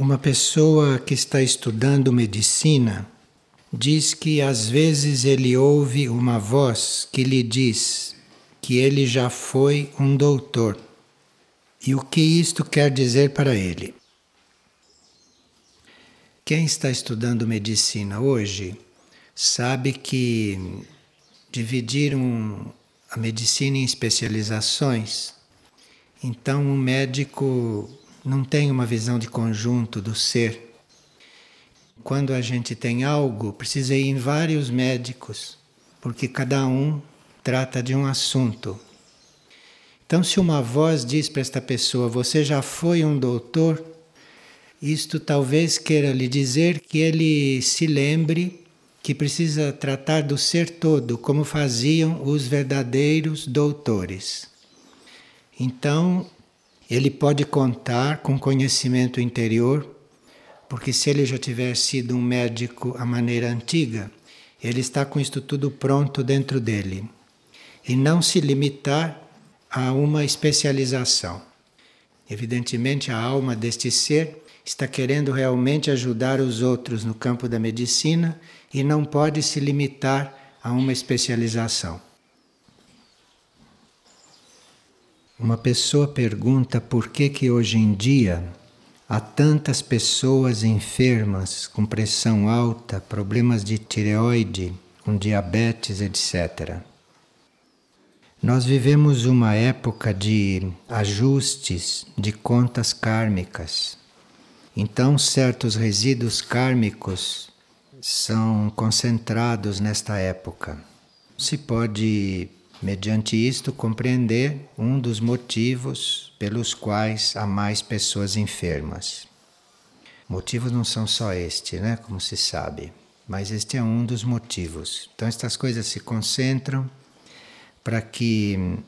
Uma pessoa que está estudando medicina diz que às vezes ele ouve uma voz que lhe diz que ele já foi um doutor. E o que isto quer dizer para ele? Quem está estudando medicina hoje sabe que dividiram a medicina em especializações. Então, um médico não tem uma visão de conjunto do ser. Quando a gente tem algo, precisa ir em vários médicos, porque cada um trata de um assunto. Então, se uma voz diz para esta pessoa: Você já foi um doutor? Isto talvez queira lhe dizer que ele se lembre que precisa tratar do ser todo, como faziam os verdadeiros doutores. Então, ele pode contar com conhecimento interior, porque se ele já tiver sido um médico à maneira antiga, ele está com isto tudo pronto dentro dele. E não se limitar a uma especialização. Evidentemente, a alma deste ser está querendo realmente ajudar os outros no campo da medicina e não pode se limitar a uma especialização. Uma pessoa pergunta por que que hoje em dia há tantas pessoas enfermas com pressão alta, problemas de tireoide, com diabetes, etc. Nós vivemos uma época de ajustes de contas kármicas. Então, certos resíduos kármicos são concentrados nesta época. Se pode mediante isto, compreender um dos motivos pelos quais há mais pessoas enfermas. Motivos não são só este, né? Como se sabe, mas este é um dos motivos. Então, estas coisas se concentram para que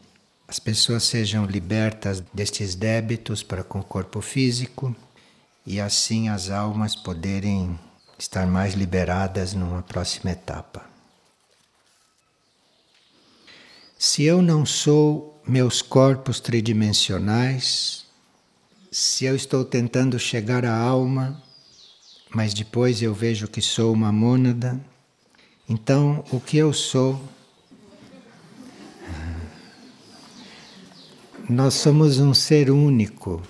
as pessoas sejam libertas destes débitos para com o corpo físico e assim as almas poderem estar mais liberadas numa próxima etapa. Se eu não sou meus corpos tridimensionais, se eu estou tentando chegar à alma, mas depois eu vejo que sou uma mônada, então o que eu sou? Nós somos um ser único.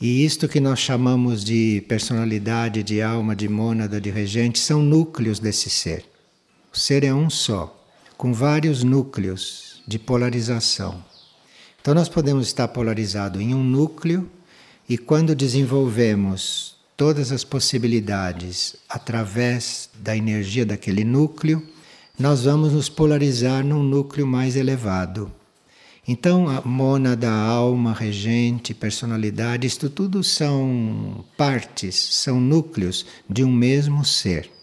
E isto que nós chamamos de personalidade, de alma, de mônada, de regente, são núcleos desse ser. O ser é um só com vários núcleos de polarização. Então, nós podemos estar polarizado em um núcleo e quando desenvolvemos todas as possibilidades através da energia daquele núcleo, nós vamos nos polarizar num núcleo mais elevado. Então, a mônada, a alma, regente, personalidade, isto tudo são partes, são núcleos de um mesmo ser.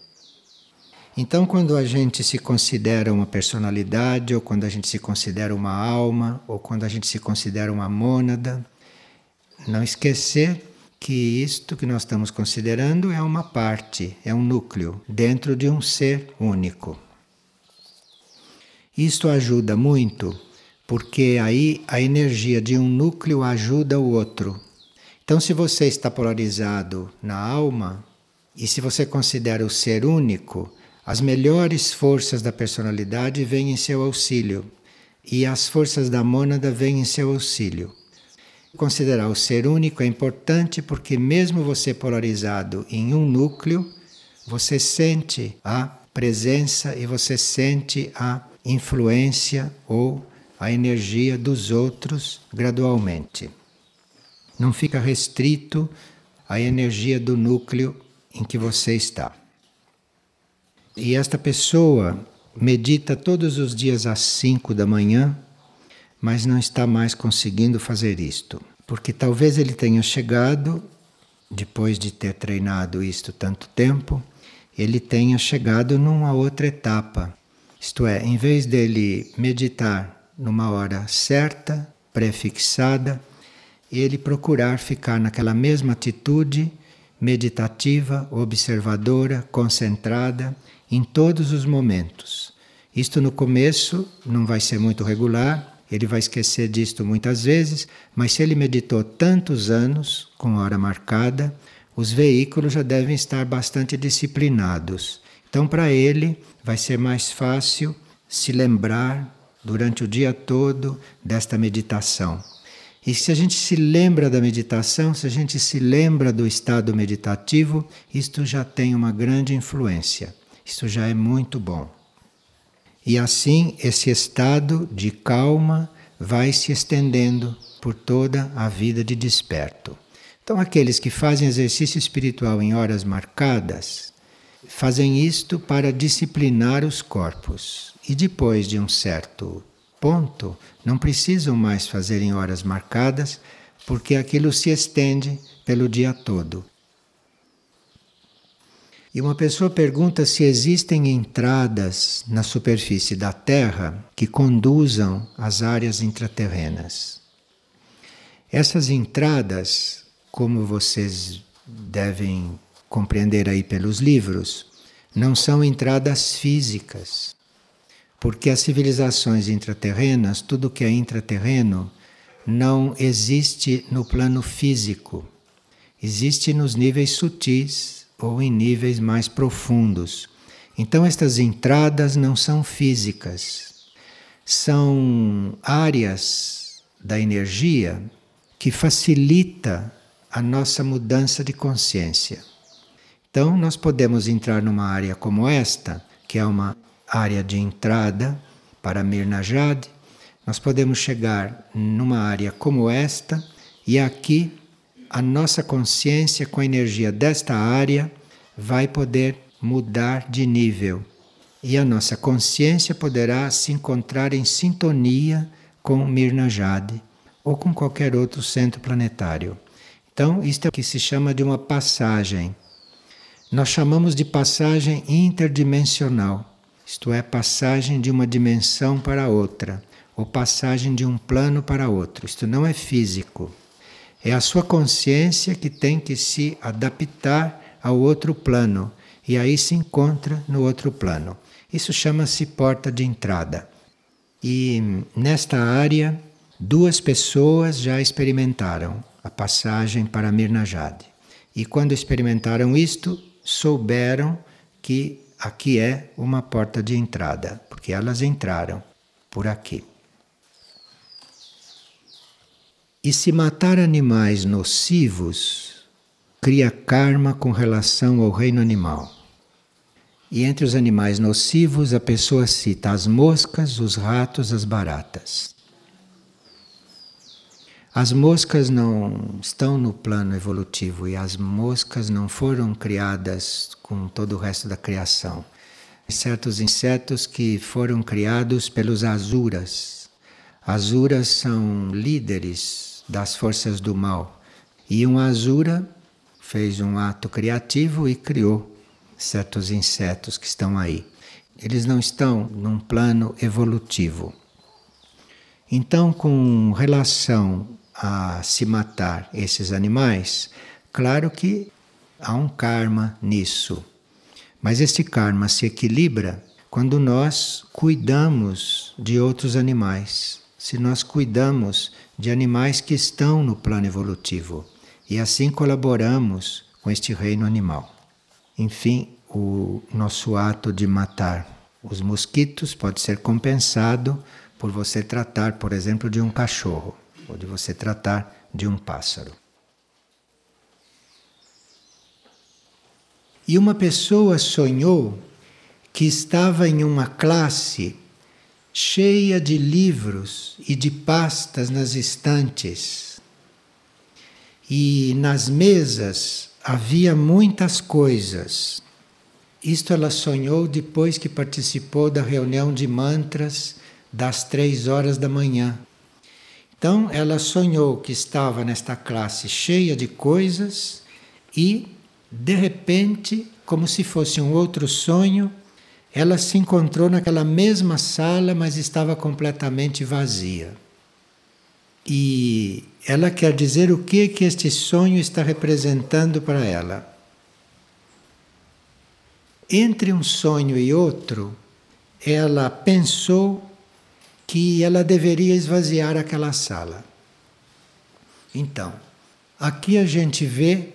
Então, quando a gente se considera uma personalidade, ou quando a gente se considera uma alma, ou quando a gente se considera uma mônada, não esquecer que isto que nós estamos considerando é uma parte, é um núcleo dentro de um ser único. Isto ajuda muito, porque aí a energia de um núcleo ajuda o outro. Então, se você está polarizado na alma, e se você considera o ser único, as melhores forças da personalidade vêm em seu auxílio e as forças da mônada vêm em seu auxílio. Considerar o ser único é importante porque, mesmo você polarizado em um núcleo, você sente a presença e você sente a influência ou a energia dos outros gradualmente. Não fica restrito à energia do núcleo em que você está. E esta pessoa medita todos os dias às 5 da manhã, mas não está mais conseguindo fazer isto, porque talvez ele tenha chegado, depois de ter treinado isto tanto tempo, ele tenha chegado numa outra etapa. Isto é, em vez dele meditar numa hora certa, prefixada, ele procurar ficar naquela mesma atitude meditativa, observadora, concentrada em todos os momentos. Isto no começo não vai ser muito regular, ele vai esquecer disto muitas vezes, mas se ele meditou tantos anos com hora marcada, os veículos já devem estar bastante disciplinados. Então, para ele, vai ser mais fácil se lembrar durante o dia todo desta meditação. E se a gente se lembra da meditação, se a gente se lembra do estado meditativo, isto já tem uma grande influência. Isto já é muito bom. E assim, esse estado de calma vai se estendendo por toda a vida de desperto. Então, aqueles que fazem exercício espiritual em horas marcadas, fazem isto para disciplinar os corpos. E depois de um certo ponto, não precisam mais fazer em horas marcadas, porque aquilo se estende pelo dia todo. E uma pessoa pergunta se existem entradas na superfície da Terra que conduzam às áreas intraterrenas. Essas entradas como vocês devem compreender aí pelos livros, não são entradas físicas. Porque as civilizações intraterrenas, tudo que é intraterreno, não existe no plano físico. Existe nos níveis sutis ou em níveis mais profundos. Então, estas entradas não são físicas, são áreas da energia que facilita a nossa mudança de consciência. Então, nós podemos entrar numa área como esta, que é uma área de entrada para Mirnajad. Nós podemos chegar numa área como esta e aqui a nossa consciência com a energia desta área vai poder mudar de nível. E a nossa consciência poderá se encontrar em sintonia com Mirnajad ou com qualquer outro centro planetário. Então, isto é o que se chama de uma passagem. Nós chamamos de passagem interdimensional, isto é, passagem de uma dimensão para outra, ou passagem de um plano para outro. Isto não é físico. É a sua consciência que tem que se adaptar ao outro plano e aí se encontra no outro plano. Isso chama-se porta de entrada. E nesta área, duas pessoas já experimentaram a passagem para Mirnajad. E quando experimentaram isto, souberam que aqui é uma porta de entrada, porque elas entraram por aqui. E se matar animais nocivos, cria karma com relação ao reino animal. E entre os animais nocivos, a pessoa cita as moscas, os ratos, as baratas. As moscas não estão no plano evolutivo e as moscas não foram criadas com todo o resto da criação. Certos insetos que foram criados pelos azuras. Azuras são líderes das forças do mal. E um azura fez um ato criativo e criou certos insetos que estão aí. Eles não estão num plano evolutivo. Então, com relação a se matar esses animais, claro que há um karma nisso. Mas esse karma se equilibra quando nós cuidamos de outros animais, se nós cuidamos de animais que estão no plano evolutivo e assim colaboramos com este reino animal. Enfim, o nosso ato de matar os mosquitos pode ser compensado por você tratar, por exemplo, de um cachorro ou de você tratar de um pássaro. E uma pessoa sonhou que estava em uma classe cheia de livros e de pastas nas estantes. E nas mesas havia muitas coisas. Isto ela sonhou depois que participou da reunião de mantras das três horas da manhã. Então ela sonhou que estava nesta classe cheia de coisas e, de repente, como se fosse um outro sonho, ela se encontrou naquela mesma sala, mas estava completamente vazia. E ela quer dizer o que que este sonho está representando para ela. Entre um sonho e outro, ela pensou que ela deveria esvaziar aquela sala. Então, aqui a gente vê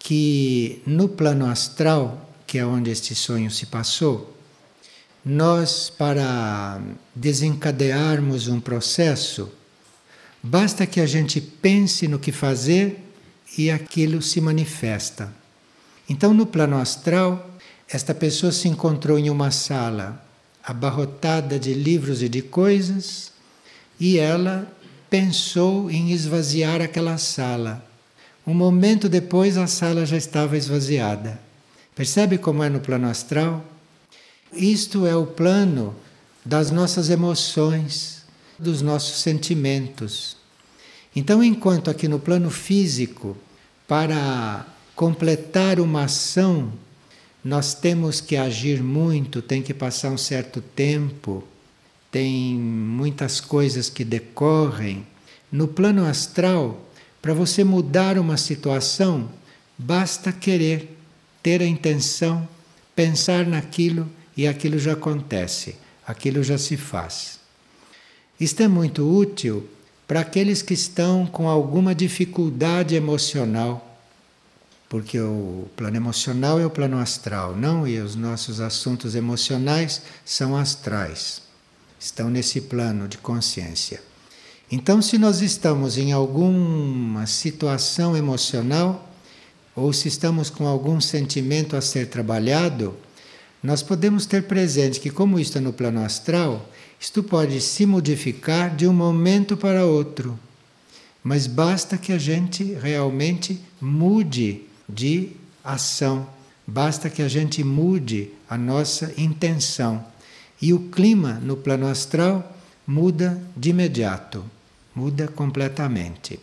que no plano astral, que é onde este sonho se passou, nós, para desencadearmos um processo, basta que a gente pense no que fazer e aquilo se manifesta. Então, no plano astral, esta pessoa se encontrou em uma sala abarrotada de livros e de coisas e ela pensou em esvaziar aquela sala. Um momento depois, a sala já estava esvaziada. Percebe como é no plano astral? Isto é o plano das nossas emoções, dos nossos sentimentos. Então, enquanto aqui no plano físico, para completar uma ação, nós temos que agir muito, tem que passar um certo tempo, tem muitas coisas que decorrem. No plano astral, para você mudar uma situação, basta querer, ter a intenção, pensar naquilo e aquilo já acontece, aquilo já se faz. Isto é muito útil para aqueles que estão com alguma dificuldade emocional porque o plano emocional é o plano astral, não? E os nossos assuntos emocionais são astrais, estão nesse plano de consciência. Então, se nós estamos em alguma situação emocional, ou se estamos com algum sentimento a ser trabalhado, nós podemos ter presente que, como isto é no plano astral, isto pode se modificar de um momento para outro. Mas basta que a gente realmente mude de ação. Basta que a gente mude a nossa intenção. E o clima no plano astral muda de imediato, muda completamente.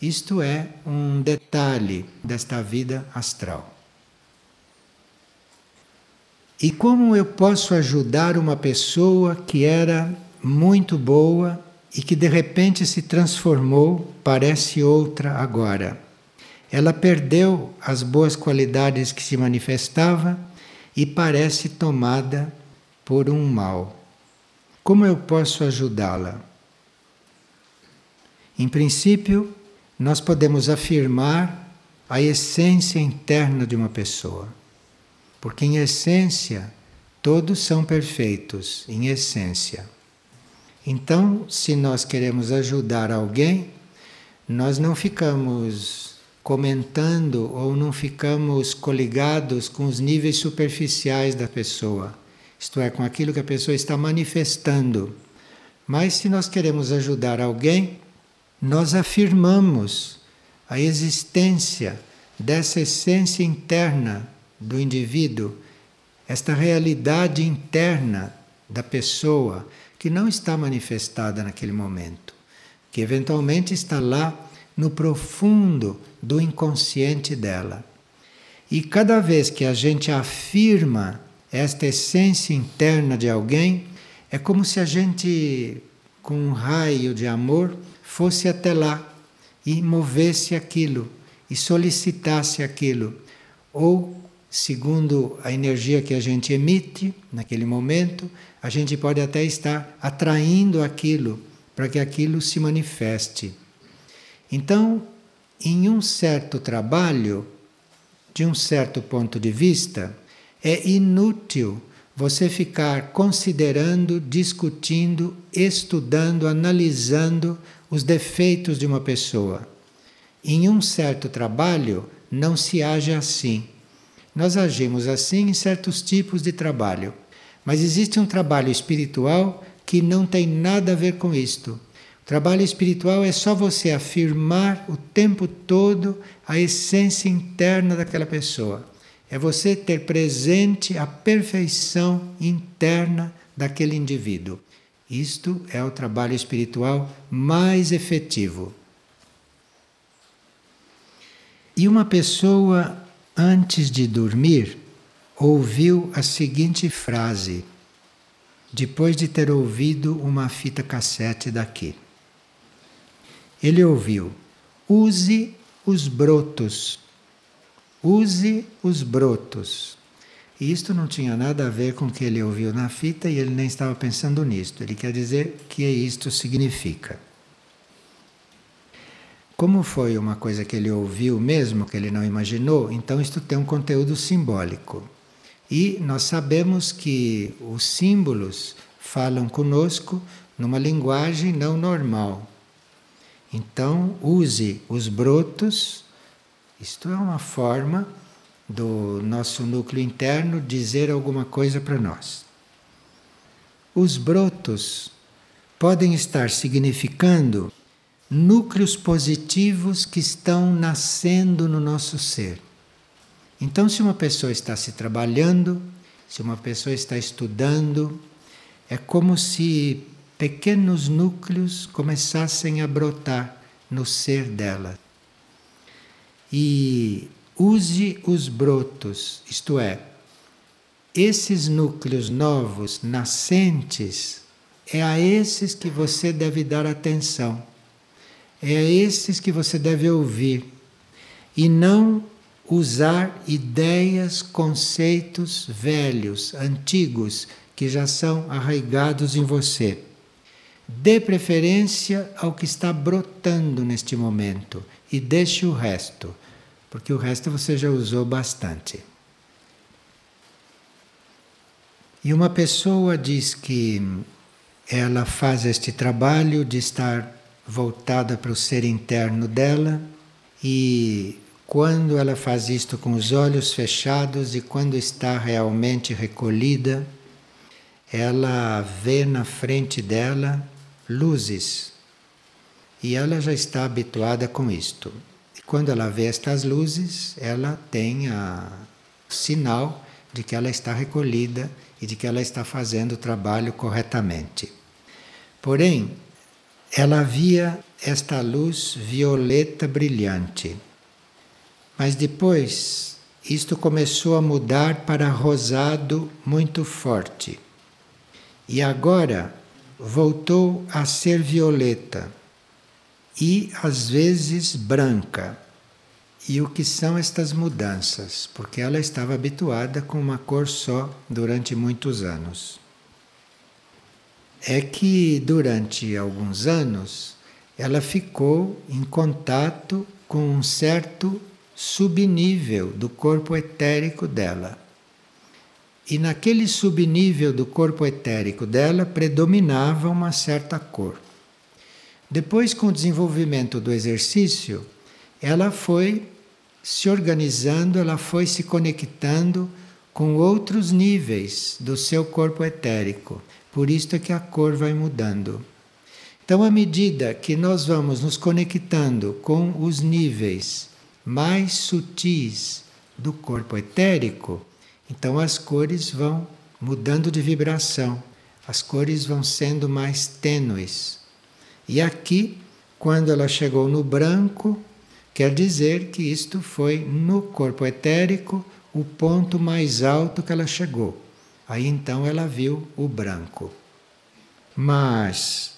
Isto é um detalhe desta vida astral. E como eu posso ajudar uma pessoa que era muito boa e que de repente se transformou, parece outra agora? ela perdeu as boas qualidades que se manifestava e parece tomada por um mal. Como eu posso ajudá-la? Em princípio, nós podemos afirmar a essência interna de uma pessoa. Porque, em essência, todos são perfeitos, em essência. Então, se nós queremos ajudar alguém, nós não ficamos comentando ou não ficamos coligados com os níveis superficiais da pessoa, isto é, com aquilo que a pessoa está manifestando. Mas se nós queremos ajudar alguém, nós afirmamos a existência dessa essência interna do indivíduo, esta realidade interna da pessoa que não está manifestada naquele momento, que eventualmente está lá no profundo do inconsciente dela. E cada vez que a gente afirma esta essência interna de alguém, é como se a gente, com um raio de amor, fosse até lá e movesse aquilo e solicitasse aquilo. Ou, segundo a energia que a gente emite naquele momento, a gente pode até estar atraindo aquilo para que aquilo se manifeste. Então, em um certo trabalho, de um certo ponto de vista, é inútil você ficar considerando, discutindo, estudando, analisando os defeitos de uma pessoa. Em um certo trabalho, não se age assim. Nós agimos assim em certos tipos de trabalho. Mas existe um trabalho espiritual que não tem nada a ver com isto. Trabalho espiritual é só você afirmar o tempo todo a essência interna daquela pessoa. É você ter presente a perfeição interna daquele indivíduo. Isto é o trabalho espiritual mais efetivo. E uma pessoa, antes de dormir, ouviu a seguinte frase, depois de ter ouvido uma fita cassete daqui ele ouviu: use os brotos. Use os brotos. E isto não tinha nada a ver com o que ele ouviu na fita e ele nem estava pensando nisto. Ele quer dizer que isto significa. como foi uma coisa que ele ouviu mesmo, que ele não imaginou, então isto tem um conteúdo simbólico. E nós sabemos que os símbolos falam conosco numa linguagem não normal. Então, use os brotos, isto é uma forma do nosso núcleo interno dizer alguma coisa para nós. Os brotos podem estar significando núcleos positivos que estão nascendo no nosso ser. Então, se uma pessoa está se trabalhando, se uma pessoa está estudando, é como se pequenos núcleos começassem a brotar no ser dela. E use os brotos, isto é, esses núcleos novos, nascentes, é a esses que você deve dar atenção. É a esses que você deve ouvir e não usar ideias, conceitos velhos, antigos, que já são arraigados em você. Dê preferência ao que está brotando neste momento e deixe o resto, porque o resto você já usou bastante. E uma pessoa diz que ela faz este trabalho de estar voltada para o ser interno dela e quando ela faz isto com os olhos fechados e quando está realmente recolhida, ela vê na frente dela luzes e ela já está habituada com isto. Quando ela vê estas luzes, ela tem a sinal de que ela está recolhida e de que ela está fazendo o trabalho corretamente. Porém, ela via esta luz violeta brilhante. Mas depois isto começou a mudar para rosado muito forte. E agora voltou a ser violeta e às vezes branca. E o que são estas mudanças? Porque ela estava habituada com uma cor só durante muitos anos é que durante alguns anos ela ficou em contato com um certo subnível do corpo etérico dela. E naquele subnível do corpo etérico dela predominava uma certa cor. Depois, com o desenvolvimento do exercício, ela foi se organizando, ela foi se conectando com outros níveis do seu corpo etérico. Por isso é que a cor vai mudando. Então, à medida que nós vamos nos conectando com os níveis mais sutis do corpo etérico, então as cores vão mudando de vibração, as cores vão sendo mais tênues. E aqui, quando ela chegou no branco, quer dizer que isto foi no corpo etérico o ponto mais alto que ela chegou. Aí então ela viu o branco. Mas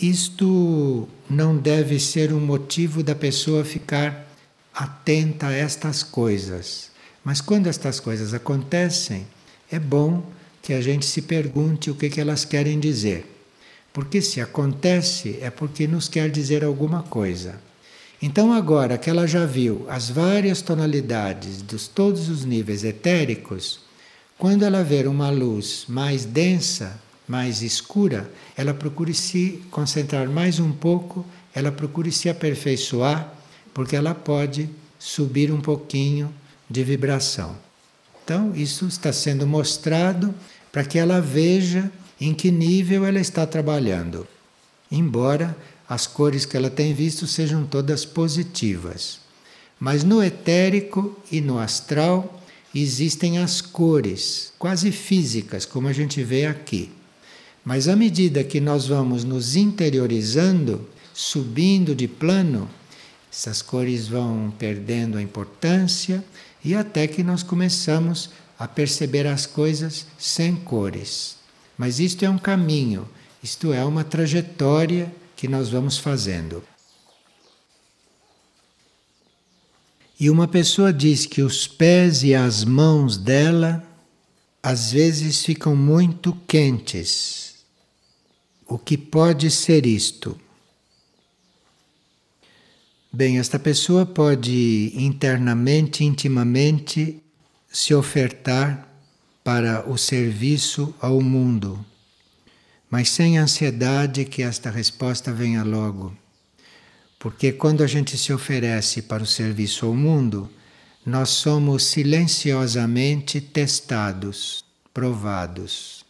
isto não deve ser um motivo da pessoa ficar atenta a estas coisas. Mas quando estas coisas acontecem, é bom que a gente se pergunte o que, que elas querem dizer. Porque se acontece é porque nos quer dizer alguma coisa. Então, agora que ela já viu as várias tonalidades dos todos os níveis etéricos, quando ela ver uma luz mais densa, mais escura, ela procure se concentrar mais um pouco, ela procure se aperfeiçoar, porque ela pode subir um pouquinho de vibração. Então, isso está sendo mostrado para que ela veja em que nível ela está trabalhando. Embora as cores que ela tem visto sejam todas positivas. Mas no etérico e no astral, existem as cores, quase físicas, como a gente vê aqui. Mas à medida que nós vamos nos interiorizando, subindo de plano, essas cores vão perdendo a importância e até que nós começamos a perceber as coisas sem cores. Mas isto é um caminho, isto é uma trajetória que nós vamos fazendo. E uma pessoa diz que os pés e as mãos dela às vezes ficam muito quentes. O que pode ser isto? Bem, esta pessoa pode internamente, intimamente, se ofertar para o serviço ao mundo, mas sem ansiedade que esta resposta venha logo. Porque quando a gente se oferece para o serviço ao mundo, nós somos silenciosamente testados, provados.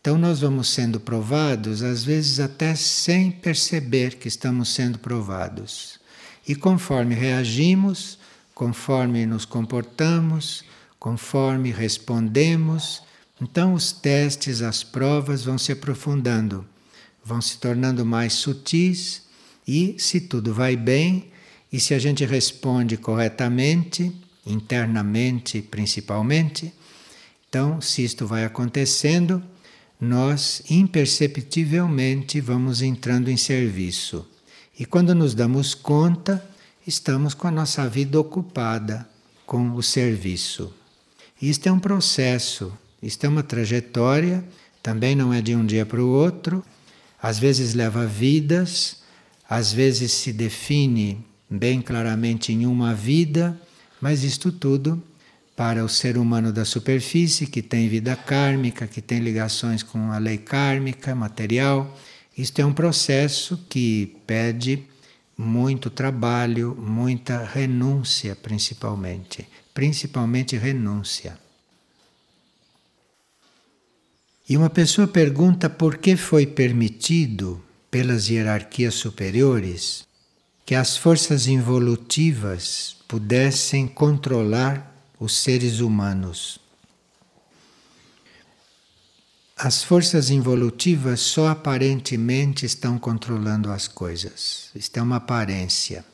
Então, nós vamos sendo provados, às vezes até sem perceber que estamos sendo provados. E conforme reagimos, conforme nos comportamos, conforme respondemos, então os testes, as provas vão se aprofundando, vão se tornando mais sutis e, se tudo vai bem, e se a gente responde corretamente, internamente principalmente, então, se isto vai acontecendo, nós imperceptivelmente vamos entrando em serviço. E quando nos damos conta, estamos com a nossa vida ocupada com o serviço. Isto é um processo, isto é uma trajetória, também não é de um dia para o outro, às vezes leva vidas, às vezes se define bem claramente em uma vida, mas isto tudo para o ser humano da superfície, que tem vida kármica, que tem ligações com a lei kármica, material, isto é um processo que pede muito trabalho, muita renúncia, principalmente. Principalmente renúncia. E uma pessoa pergunta por que foi permitido pelas hierarquias superiores que as forças involutivas pudessem controlar os seres humanos. As forças involutivas só aparentemente estão controlando as coisas. Isto é uma aparência.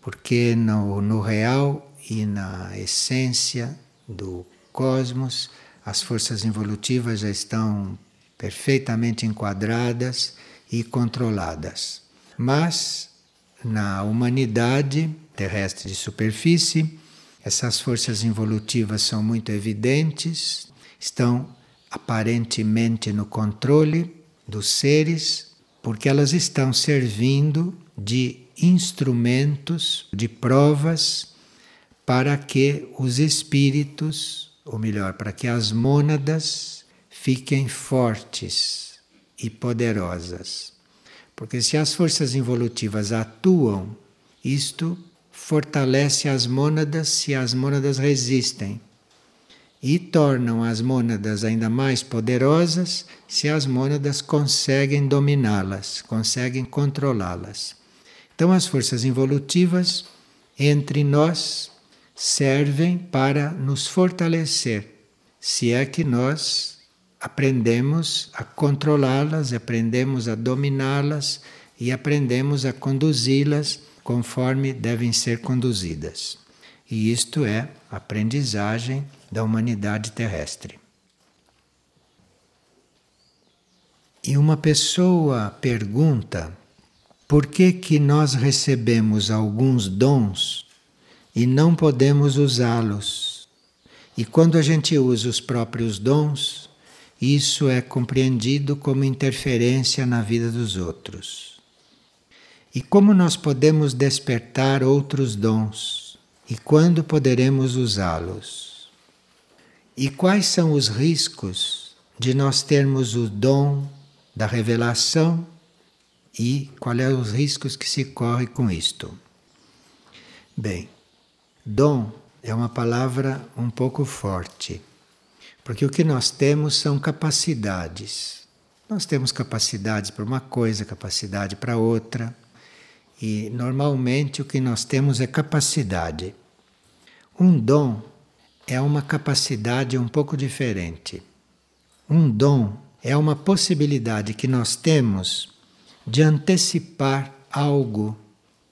Porque no, no real e na essência do cosmos, as forças involutivas já estão perfeitamente enquadradas e controladas. Mas na humanidade terrestre de superfície, essas forças involutivas são muito evidentes, estão aparentemente no controle dos seres, porque elas estão servindo de instrumentos, de provas para que os espíritos, ou melhor, para que as mônadas fiquem fortes e poderosas. Porque se as forças involutivas atuam, isto fortalece as mônadas se as mônadas resistem e tornam as mônadas ainda mais poderosas se as mônadas conseguem dominá-las, conseguem controlá-las. Então, as forças involutivas entre nós servem para nos fortalecer, se é que nós aprendemos a controlá-las, aprendemos a dominá-las e aprendemos a conduzi-las conforme devem ser conduzidas. E isto é aprendizagem da humanidade terrestre. E uma pessoa pergunta por que que nós recebemos alguns dons e não podemos usá-los? E quando a gente usa os próprios dons, isso é compreendido como interferência na vida dos outros. E como nós podemos despertar outros dons? E quando poderemos usá-los? E quais são os riscos de nós termos o dom da revelação e quais são os riscos que se corre com isto? Bem, dom é uma palavra um pouco forte, porque o que nós temos são capacidades. Nós temos capacidades para uma coisa, capacidade para outra, e normalmente o que nós temos é capacidade. Um dom é uma capacidade um pouco diferente. Um dom é uma possibilidade que nós temos de antecipar algo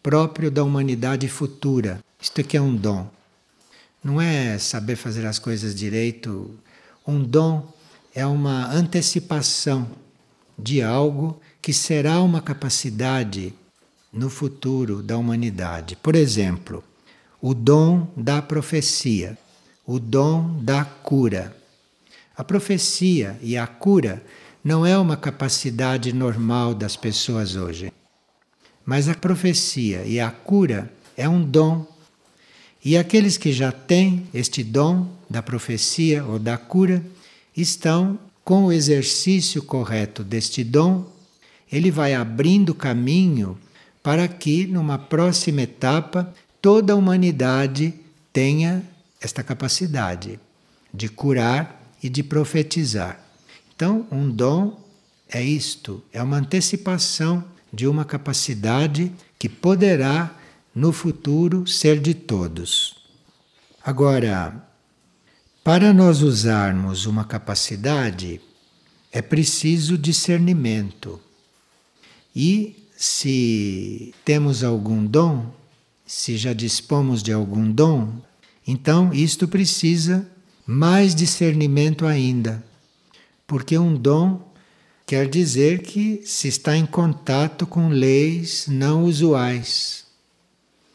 próprio da humanidade futura. Isto aqui é um dom. Não é saber fazer as coisas direito. Um dom é uma antecipação de algo que será uma capacidade no futuro da humanidade. Por exemplo, o dom da profecia o dom da cura. A profecia e a cura não é uma capacidade normal das pessoas hoje. Mas a profecia e a cura é um dom. E aqueles que já têm este dom da profecia ou da cura estão com o exercício correto deste dom, ele vai abrindo caminho para que numa próxima etapa toda a humanidade tenha esta capacidade de curar e de profetizar. Então, um dom é isto, é uma antecipação de uma capacidade que poderá no futuro ser de todos. Agora, para nós usarmos uma capacidade, é preciso discernimento. E se temos algum dom, se já dispomos de algum dom, então isto precisa mais discernimento ainda. Porque um dom quer dizer que se está em contato com leis não usuais.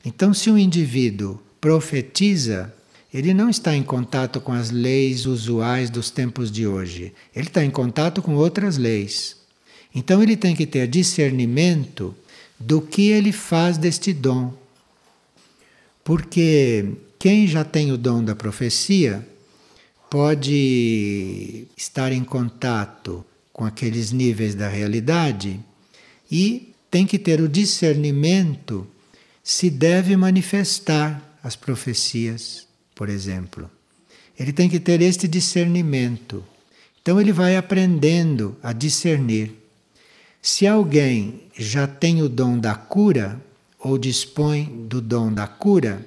Então, se um indivíduo profetiza, ele não está em contato com as leis usuais dos tempos de hoje. Ele está em contato com outras leis. Então ele tem que ter discernimento do que ele faz deste dom. Porque quem já tem o dom da profecia pode estar em contato com aqueles níveis da realidade e tem que ter o discernimento se deve manifestar as profecias por exemplo. Ele tem que ter este discernimento. Então ele vai aprendendo a discernir. Se alguém já tem o dom da cura, ou dispõe do dom da cura,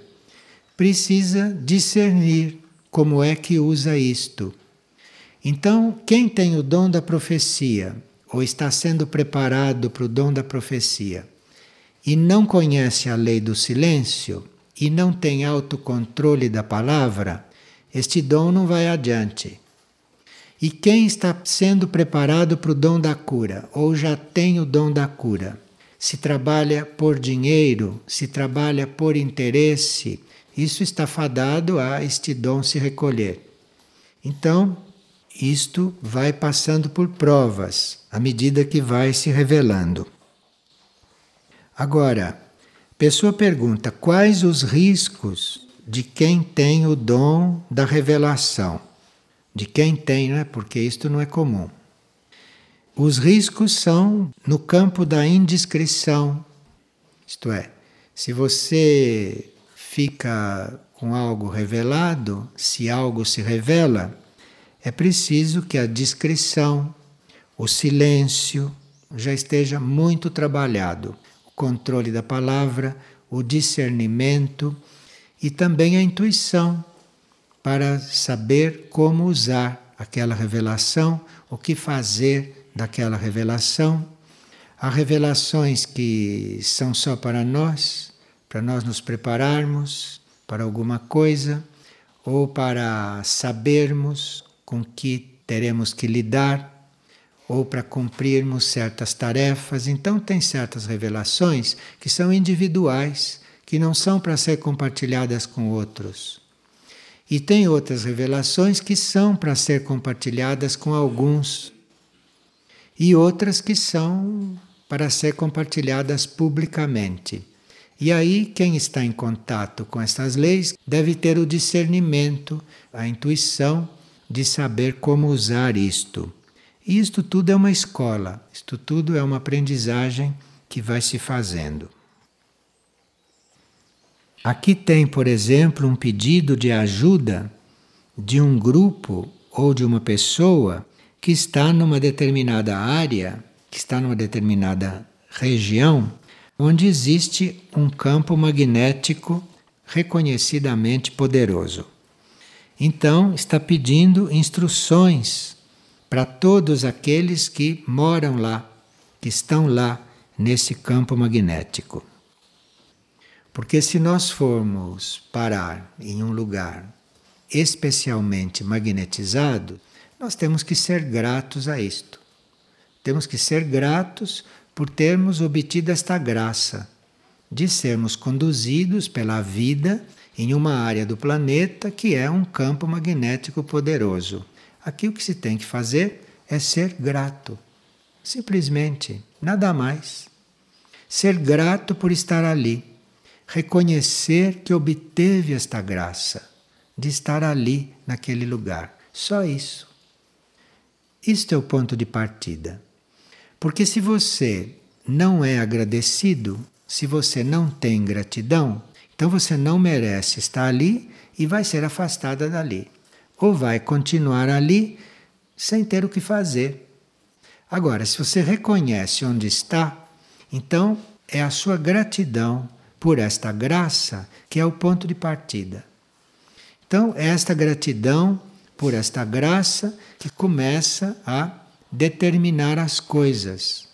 precisa discernir como é que usa isto. Então, quem tem o dom da profecia, ou está sendo preparado para o dom da profecia, e não conhece a lei do silêncio, e não tem autocontrole da palavra, este dom não vai adiante. E quem está sendo preparado para o dom da cura, ou já tem o dom da cura, se trabalha por dinheiro, se trabalha por interesse, isso está fadado a este dom se recolher. Então, isto vai passando por provas à medida que vai se revelando. Agora, Pessoa pergunta: quais os riscos de quem tem o dom da revelação? De quem tem, né? Porque isto não é comum. Os riscos são no campo da indiscrição. Isto é, se você fica com algo revelado, se algo se revela, é preciso que a discrição, o silêncio já esteja muito trabalhado controle da palavra, o discernimento e também a intuição para saber como usar aquela revelação, o que fazer daquela revelação. Há revelações que são só para nós, para nós nos prepararmos para alguma coisa ou para sabermos com que teremos que lidar ou para cumprirmos certas tarefas. Então, tem certas revelações que são individuais, que não são para ser compartilhadas com outros. E tem outras revelações que são para ser compartilhadas com alguns, e outras que são para ser compartilhadas publicamente. E aí, quem está em contato com essas leis deve ter o discernimento, a intuição de saber como usar isto. E isto tudo é uma escola, isto tudo é uma aprendizagem que vai se fazendo. Aqui tem, por exemplo, um pedido de ajuda de um grupo ou de uma pessoa que está numa determinada área, que está numa determinada região, onde existe um campo magnético reconhecidamente poderoso. Então, está pedindo instruções para todos aqueles que moram lá, que estão lá nesse campo magnético. Porque se nós formos parar em um lugar especialmente magnetizado, nós temos que ser gratos a isto. Temos que ser gratos por termos obtido esta graça de sermos conduzidos pela vida em uma área do planeta que é um campo magnético poderoso. Aqui o que se tem que fazer é ser grato. Simplesmente, nada mais. ser grato por estar ali, reconhecer que obteve esta graça de estar ali, naquele lugar. Só isso. Isto é o ponto de partida. Porque se você não é agradecido, se você não tem gratidão, então você não merece estar ali e vai ser afastada dali. Ou vai continuar ali sem ter o que fazer. Agora, se você reconhece onde está, então é a sua gratidão por esta graça que é o ponto de partida. Então, é esta gratidão por esta graça que começa a determinar as coisas.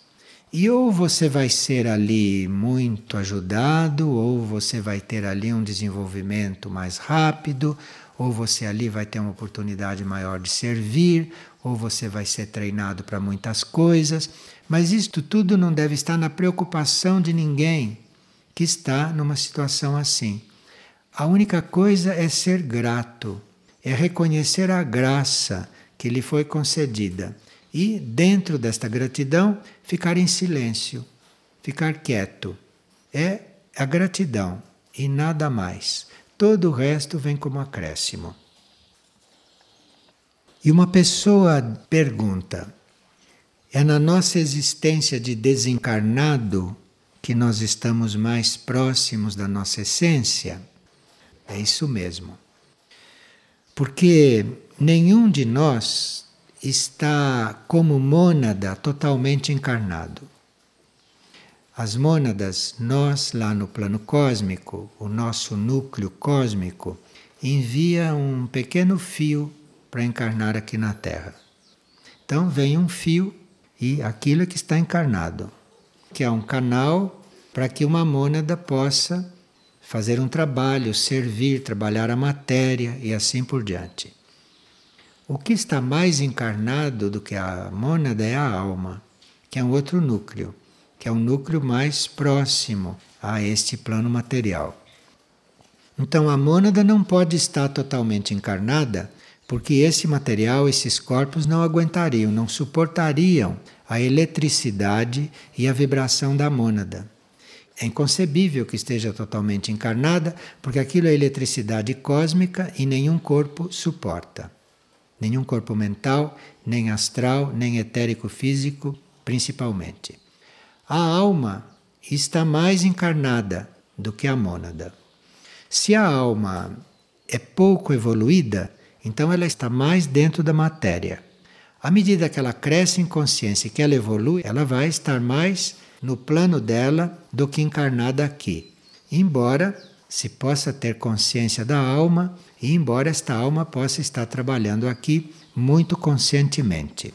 E ou você vai ser ali muito ajudado, ou você vai ter ali um desenvolvimento mais rápido, ou você ali vai ter uma oportunidade maior de servir, ou você vai ser treinado para muitas coisas, mas isto tudo não deve estar na preocupação de ninguém que está numa situação assim. A única coisa é ser grato, é reconhecer a graça que lhe foi concedida e, dentro desta gratidão, ficar em silêncio, ficar quieto. É a gratidão e nada mais. Todo o resto vem como acréscimo. E uma pessoa pergunta: é na nossa existência de desencarnado que nós estamos mais próximos da nossa essência? É isso mesmo. Porque nenhum de nós está como mônada totalmente encarnado. As mônadas, nós lá no plano cósmico, o nosso núcleo cósmico, envia um pequeno fio para encarnar aqui na Terra. Então vem um fio e aquilo é que está encarnado, que é um canal para que uma mônada possa fazer um trabalho, servir, trabalhar a matéria e assim por diante. O que está mais encarnado do que a mônada é a alma, que é um outro núcleo, que é um núcleo mais próximo a este plano material. Então a mônada não pode estar totalmente encarnada, porque esse material, esses corpos não aguentariam, não suportariam a eletricidade e a vibração da mônada. É inconcebível que esteja totalmente encarnada, porque aquilo é eletricidade cósmica e nenhum corpo suporta nenhum corpo mental, nem astral, nem etérico físico, principalmente. A alma está mais encarnada do que a mônada. Se a alma é pouco evoluída, então ela está mais dentro da matéria. À medida que ela cresce em consciência e que ela evolui, ela vai estar mais no plano dela do que encarnada aqui. Embora se possa ter consciência da alma, e embora esta alma possa estar trabalhando aqui muito conscientemente.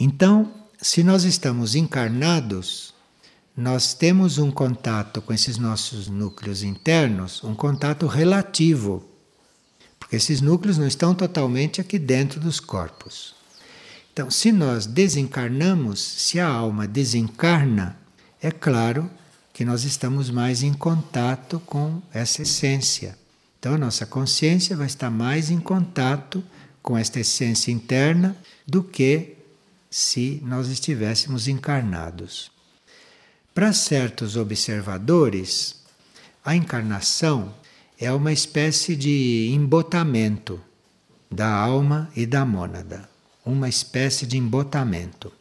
Então, se nós estamos encarnados, nós temos um contato com esses nossos núcleos internos, um contato relativo, porque esses núcleos não estão totalmente aqui dentro dos corpos. Então, se nós desencarnamos, se a alma desencarna, é claro que nós estamos mais em contato com essa essência. Então a nossa consciência vai estar mais em contato com esta essência interna do que se nós estivéssemos encarnados. Para certos observadores, a encarnação é uma espécie de embotamento da alma e da mônada, uma espécie de embotamento,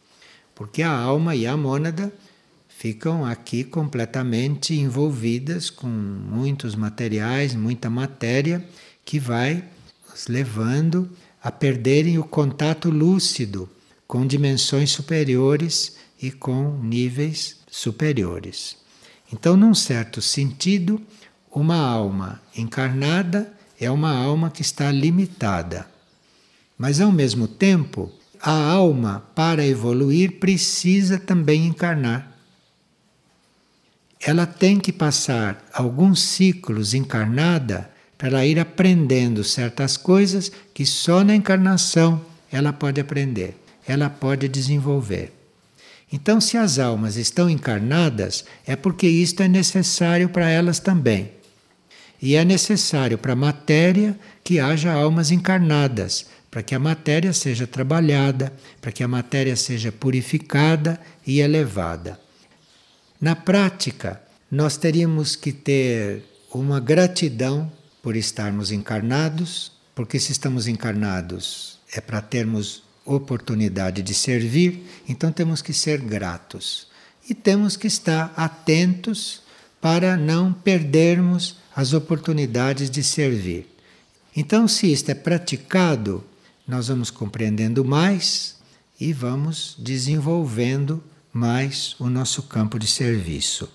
porque a alma e a mônada ficam aqui completamente envolvidas com muitos materiais, muita matéria que vai os levando a perderem o contato lúcido com dimensões superiores e com níveis superiores. Então, num certo sentido, uma alma encarnada é uma alma que está limitada. Mas ao mesmo tempo, a alma, para evoluir, precisa também encarnar ela tem que passar alguns ciclos encarnada para ir aprendendo certas coisas que só na encarnação ela pode aprender, ela pode desenvolver. Então, se as almas estão encarnadas, é porque isto é necessário para elas também. E é necessário para a matéria que haja almas encarnadas, para que a matéria seja trabalhada, para que a matéria seja purificada e elevada. Na prática, nós teríamos que ter uma gratidão por estarmos encarnados, porque se estamos encarnados é para termos oportunidade de servir, então temos que ser gratos. E temos que estar atentos para não perdermos as oportunidades de servir. Então, se isto é praticado, nós vamos compreendendo mais e vamos desenvolvendo mais o nosso campo de serviço.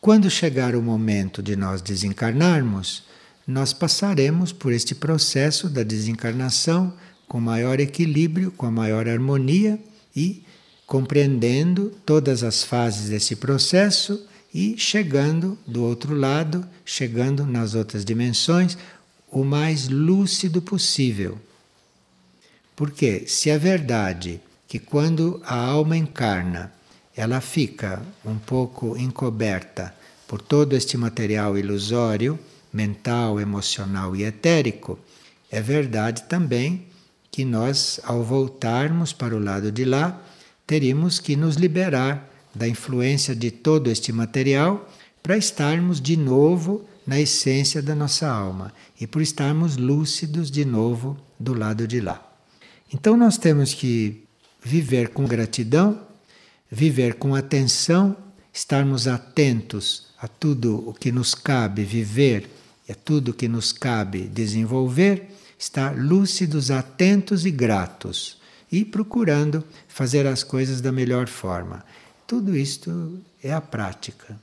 Quando chegar o momento de nós desencarnarmos, nós passaremos por este processo da desencarnação com maior equilíbrio, com maior harmonia e compreendendo todas as fases desse processo e chegando do outro lado, chegando nas outras dimensões, o mais lúcido possível. Porque se é verdade que quando a alma encarna, ela fica um pouco encoberta por todo este material ilusório, mental, emocional e etérico, é verdade também que nós, ao voltarmos para o lado de lá, teríamos que nos liberar da influência de todo este material para estarmos de novo na essência da nossa alma e por estarmos lúcidos de novo do lado de lá. Então nós temos que viver com gratidão, viver com atenção, estarmos atentos a tudo o que nos cabe viver e a tudo o que nos cabe desenvolver, estar lúcidos, atentos e gratos e procurando fazer as coisas da melhor forma. Tudo isto é a prática.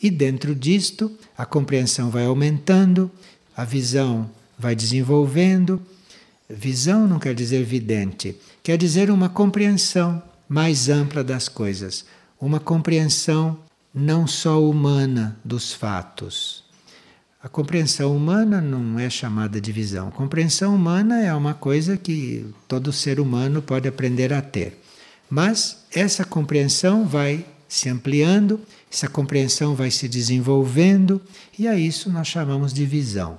E dentro disto, a compreensão vai aumentando, a visão vai desenvolvendo. Visão não quer dizer vidente, quer dizer uma compreensão mais ampla das coisas, uma compreensão não só humana dos fatos. A compreensão humana não é chamada de visão. A compreensão humana é uma coisa que todo ser humano pode aprender a ter. Mas essa compreensão vai se ampliando, essa compreensão vai se desenvolvendo, e a isso nós chamamos de visão.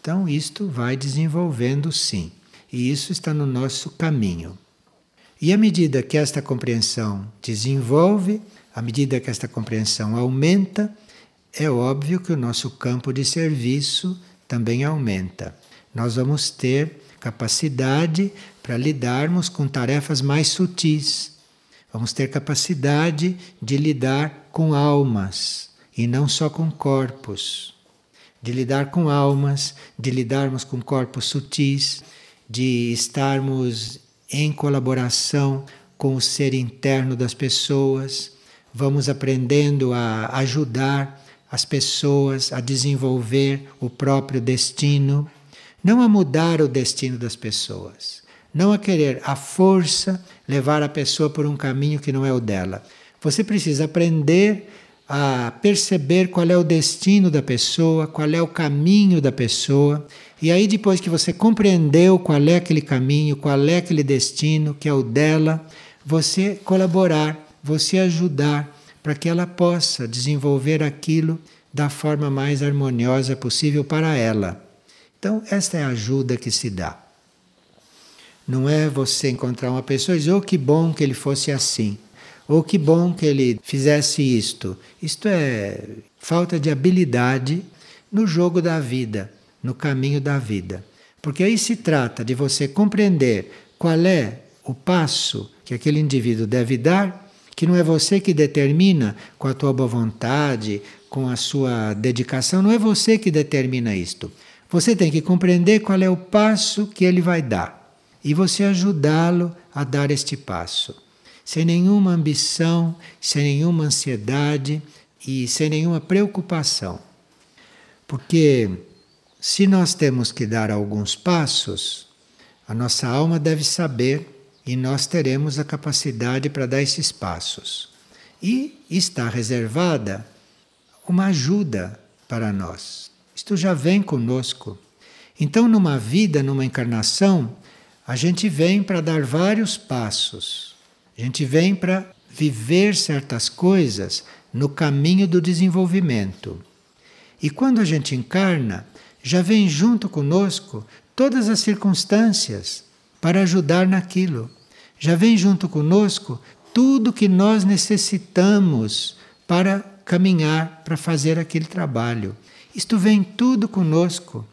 Então, isto vai desenvolvendo sim, e isso está no nosso caminho. E à medida que esta compreensão desenvolve, à medida que esta compreensão aumenta, é óbvio que o nosso campo de serviço também aumenta. Nós vamos ter capacidade para lidarmos com tarefas mais sutis. Vamos ter capacidade de lidar com almas e não só com corpos. De lidar com almas, de lidarmos com corpos sutis, de estarmos em colaboração com o ser interno das pessoas. Vamos aprendendo a ajudar as pessoas a desenvolver o próprio destino, não a mudar o destino das pessoas, não a querer à força levar a pessoa por um caminho que não é o dela. Você precisa aprender a perceber qual é o destino da pessoa, qual é o caminho da pessoa, e aí depois que você compreendeu qual é aquele caminho, qual é aquele destino que é o dela, você colaborar, você ajudar para que ela possa desenvolver aquilo da forma mais harmoniosa possível para ela. Então, esta é a ajuda que se dá. Não é você encontrar uma pessoa e dizer, oh, que bom que ele fosse assim, ou oh, que bom que ele fizesse isto. Isto é falta de habilidade no jogo da vida, no caminho da vida. Porque aí se trata de você compreender qual é o passo que aquele indivíduo deve dar que não é você que determina com a tua boa vontade, com a sua dedicação, não é você que determina isto. Você tem que compreender qual é o passo que ele vai dar e você ajudá-lo a dar este passo, sem nenhuma ambição, sem nenhuma ansiedade e sem nenhuma preocupação. Porque se nós temos que dar alguns passos, a nossa alma deve saber e nós teremos a capacidade para dar esses passos. E está reservada uma ajuda para nós. Isto já vem conosco. Então, numa vida, numa encarnação, a gente vem para dar vários passos. A gente vem para viver certas coisas no caminho do desenvolvimento. E quando a gente encarna, já vem junto conosco todas as circunstâncias para ajudar naquilo. Já vem junto conosco tudo que nós necessitamos para caminhar, para fazer aquele trabalho. Isto vem tudo conosco.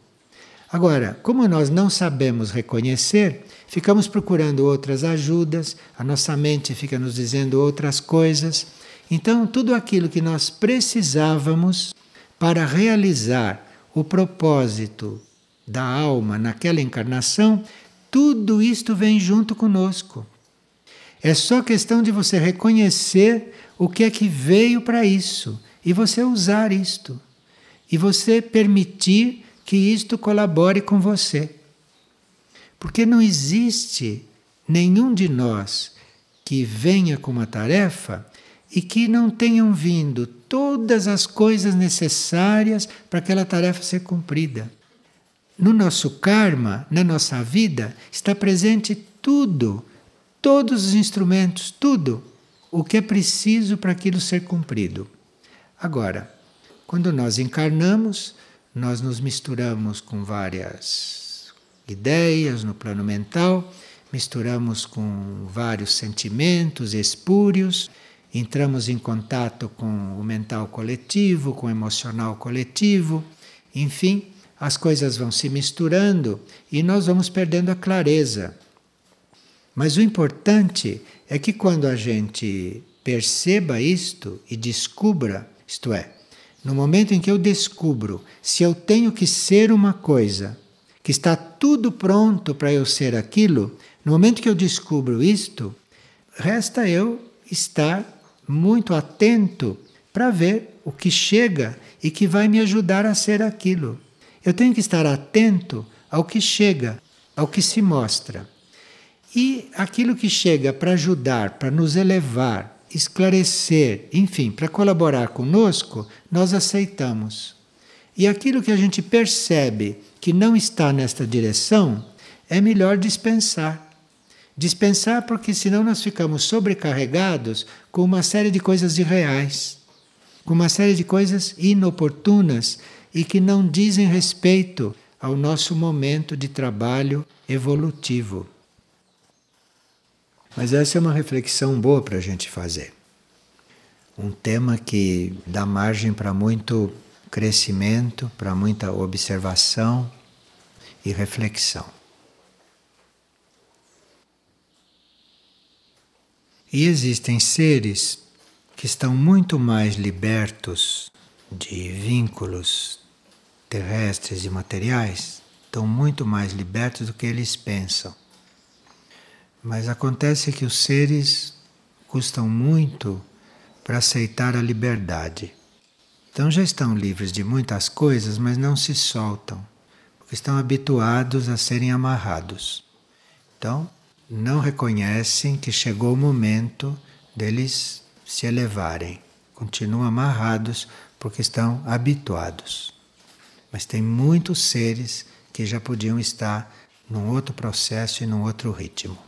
Agora, como nós não sabemos reconhecer, ficamos procurando outras ajudas, a nossa mente fica nos dizendo outras coisas. Então, tudo aquilo que nós precisávamos para realizar o propósito da alma naquela encarnação, tudo isto vem junto conosco. É só questão de você reconhecer o que é que veio para isso e você usar isto. E você permitir que isto colabore com você. Porque não existe nenhum de nós que venha com uma tarefa e que não tenham vindo todas as coisas necessárias para aquela tarefa ser cumprida. No nosso karma, na nossa vida, está presente tudo, todos os instrumentos, tudo o que é preciso para aquilo ser cumprido. Agora, quando nós encarnamos, nós nos misturamos com várias ideias no plano mental, misturamos com vários sentimentos espúrios, entramos em contato com o mental coletivo, com o emocional coletivo, enfim, as coisas vão se misturando e nós vamos perdendo a clareza. Mas o importante é que quando a gente perceba isto e descubra, isto é, no momento em que eu descubro se eu tenho que ser uma coisa, que está tudo pronto para eu ser aquilo, no momento que eu descubro isto, resta eu estar muito atento para ver o que chega e que vai me ajudar a ser aquilo. Eu tenho que estar atento ao que chega, ao que se mostra. E aquilo que chega para ajudar, para nos elevar, esclarecer, enfim, para colaborar conosco, nós aceitamos. E aquilo que a gente percebe que não está nesta direção, é melhor dispensar. Dispensar porque senão nós ficamos sobrecarregados com uma série de coisas irreais, com uma série de coisas inoportunas e que não dizem respeito ao nosso momento de trabalho evolutivo. Mas essa é uma reflexão boa para a gente fazer. Um tema que dá margem para muito crescimento, para muita observação e reflexão. E existem seres que estão muito mais libertos de vínculos terrestres e materiais estão muito mais libertos do que eles pensam. Mas acontece que os seres custam muito para aceitar a liberdade. Então já estão livres de muitas coisas, mas não se soltam, porque estão habituados a serem amarrados. Então, não reconhecem que chegou o momento deles se elevarem. Continuam amarrados porque estão habituados. Mas tem muitos seres que já podiam estar num outro processo e num outro ritmo.